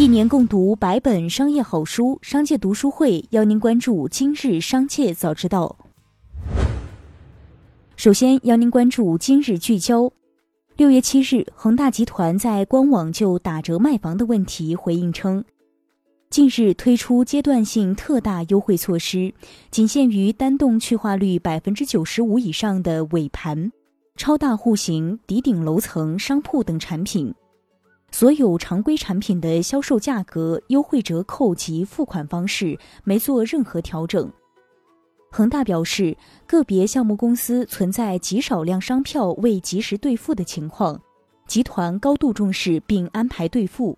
一年共读百本商业好书，商界读书会邀您关注今日商界早知道。首先邀您关注今日聚焦。六月七日，恒大集团在官网就打折卖房的问题回应称，近日推出阶段性特大优惠措施，仅限于单栋去化率百分之九十五以上的尾盘、超大户型、底顶楼层商铺等产品。所有常规产品的销售价格、优惠折扣及付款方式没做任何调整。恒大表示，个别项目公司存在极少量商票未及时兑付的情况，集团高度重视并安排兑付。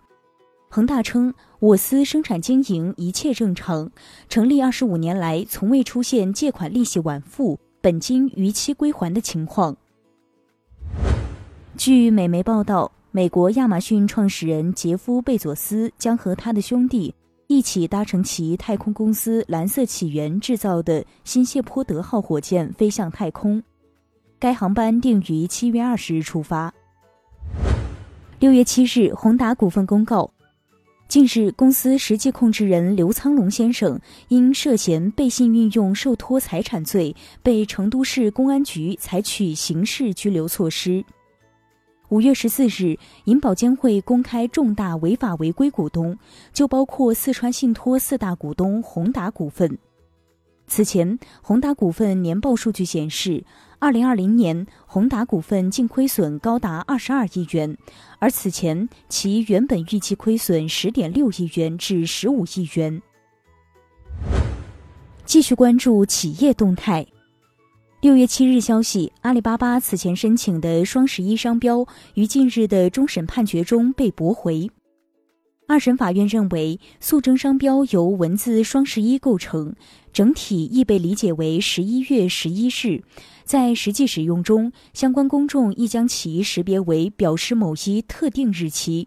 恒大称，我司生产经营一切正常，成立二十五年来从未出现借款利息晚付、本金逾期归还的情况。据美媒报道。美国亚马逊创始人杰夫·贝佐斯将和他的兄弟一起搭乘其太空公司蓝色起源制造的新谢泼德号火箭飞向太空。该航班定于七月二十日出发。六月七日，宏达股份公告，近日公司实际控制人刘苍龙先生因涉嫌背信运用受托财产罪，被成都市公安局采取刑事拘留措施。五月十四日，银保监会公开重大违法违规股东，就包括四川信托四大股东宏达股份。此前，宏达股份年报数据显示，二零二零年宏达股份净亏损高达二十二亿元，而此前其原本预期亏损十点六亿元至十五亿元。继续关注企业动态。六月七日消息，阿里巴巴此前申请的双十一商标于近日的终审判决中被驳回。二审法院认为，诉争商标由文字“双十一”构成，整体亦被理解为十一月十一日，在实际使用中，相关公众亦将其识别为表示某一特定日期。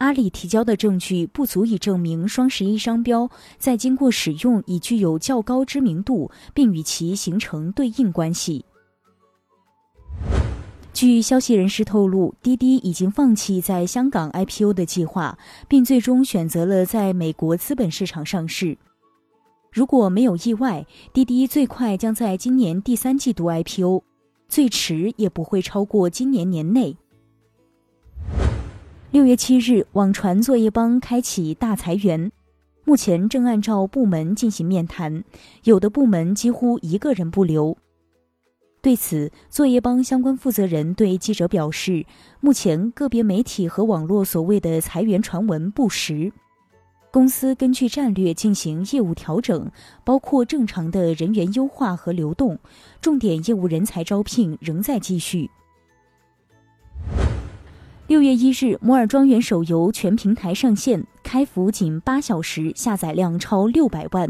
阿里提交的证据不足以证明双十一商标在经过使用已具有较高知名度，并与其形成对应关系。据消息人士透露，滴滴已经放弃在香港 IPO 的计划，并最终选择了在美国资本市场上市。如果没有意外，滴滴最快将在今年第三季度 IPO，最迟也不会超过今年年内。六月七日，网传作业帮开启大裁员，目前正按照部门进行面谈，有的部门几乎一个人不留。对此，作业帮相关负责人对记者表示，目前个别媒体和网络所谓的裁员传闻不实，公司根据战略进行业务调整，包括正常的人员优化和流动，重点业务人才招聘仍在继续。六月一日，摩尔庄园手游全平台上线，开服仅八小时，下载量超六百万，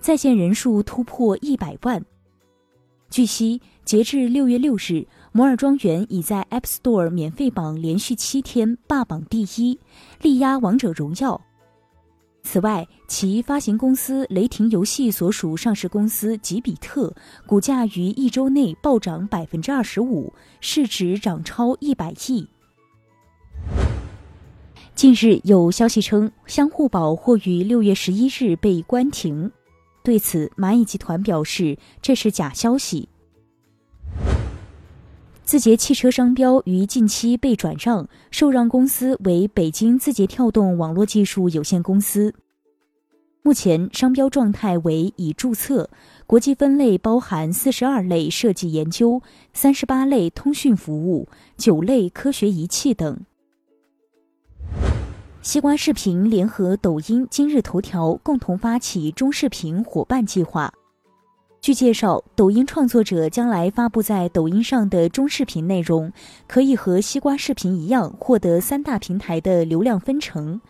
在线人数突破一百万。据悉，截至六月六日，摩尔庄园已在 App Store 免费榜连续七天霸榜第一，力压王者荣耀。此外，其发行公司雷霆游戏所属上市公司吉比特股价于一周内暴涨百分之二十五，市值涨超一百亿。近日有消息称，相互宝或于六月十一日被关停。对此，蚂蚁集团表示这是假消息。字节汽车商标于近期被转让，受让公司为北京字节跳动网络技术有限公司。目前商标状态为已注册，国际分类包含四十二类设计研究、三十八类通讯服务、九类科学仪器等。西瓜视频联合抖音、今日头条共同发起中视频伙伴计划。据介绍，抖音创作者将来发布在抖音上的中视频内容，可以和西瓜视频一样获得三大平台的流量分成。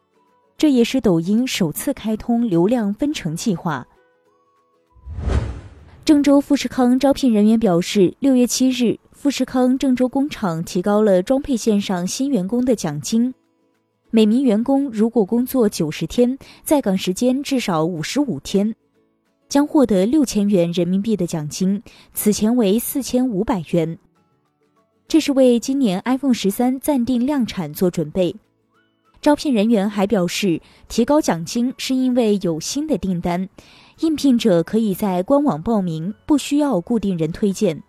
这也是抖音首次开通流量分成计划。郑州富士康招聘人员表示，六月七日，富士康郑州工厂提高了装配线上新员工的奖金。每名员工如果工作九十天，在岗时间至少五十五天，将获得六千元人民币的奖金，此前为四千五百元。这是为今年 iPhone 十三暂定量产做准备。招聘人员还表示，提高奖金是因为有新的订单，应聘者可以在官网报名，不需要固定人推荐。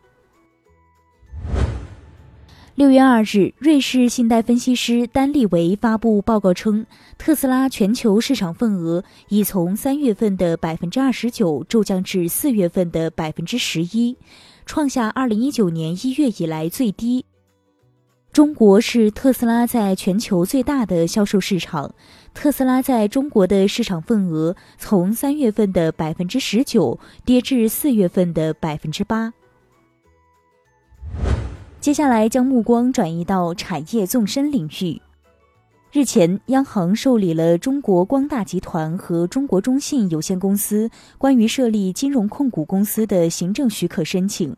六月二日，瑞士信贷分析师丹利维发布报告称，特斯拉全球市场份额已从三月份的百分之二十九骤降至四月份的百分之十一，创下二零一九年一月以来最低。中国是特斯拉在全球最大的销售市场，特斯拉在中国的市场份额从三月份的百分之十九跌至四月份的百分之八。接下来将目光转移到产业纵深领域。日前，央行受理了中国光大集团和中国中信有限公司关于设立金融控股公司的行政许可申请。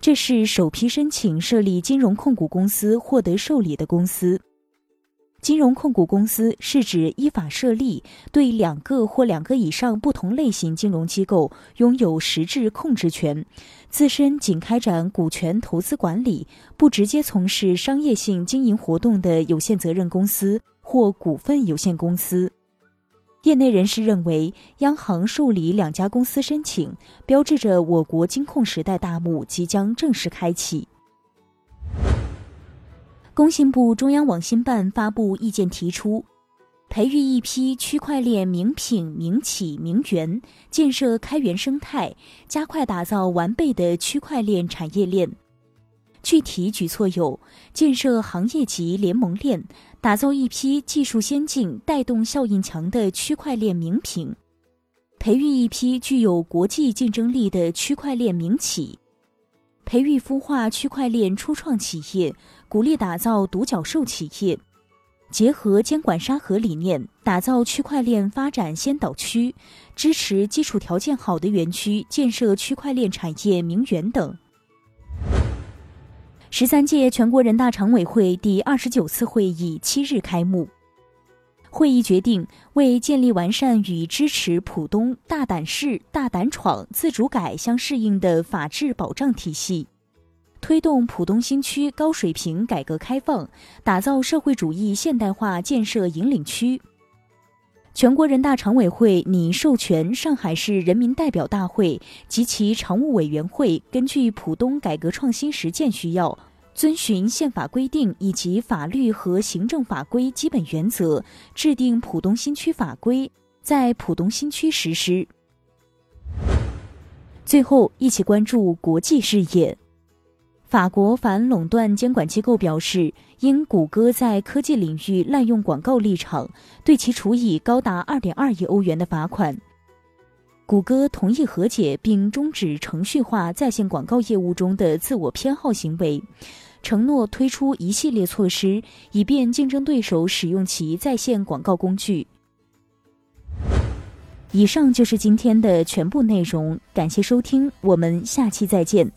这是首批申请设立金融控股公司获得受理的公司。金融控股公司是指依法设立，对两个或两个以上不同类型金融机构拥有实质控制权，自身仅开展股权投资管理，不直接从事商业性经营活动的有限责任公司或股份有限公司。业内人士认为，央行受理两家公司申请，标志着我国金控时代大幕即将正式开启。工信部中央网信办发布意见，提出培育一批区块链名品、名企、名媛，建设开源生态，加快打造完备的区块链产业链。具体举措有：建设行业级联盟链。打造一批技术先进、带动效应强的区块链名品，培育一批具有国际竞争力的区块链名企，培育孵化区块链初创企业，鼓励打造独角兽企业，结合监管沙盒理念，打造区块链发展先导区，支持基础条件好的园区建设区块链产业名园等。十三届全国人大常委会第二十九次会议七日开幕。会议决定，为建立完善与支持浦东大胆试、大胆闯、自主改相适应的法治保障体系，推动浦东新区高水平改革开放，打造社会主义现代化建设引领区，全国人大常委会拟授权上海市人民代表大会及其常务委员会，根据浦东改革创新实践需要。遵循宪法规定以及法律和行政法规基本原则，制定浦东新区法规，在浦东新区实施。最后，一起关注国际事业。法国反垄断监管机构表示，因谷歌在科技领域滥用广告立场，对其处以高达二点二亿欧元的罚款。谷歌同意和解，并终止程序化在线广告业务中的自我偏好行为。承诺推出一系列措施，以便竞争对手使用其在线广告工具。以上就是今天的全部内容，感谢收听，我们下期再见。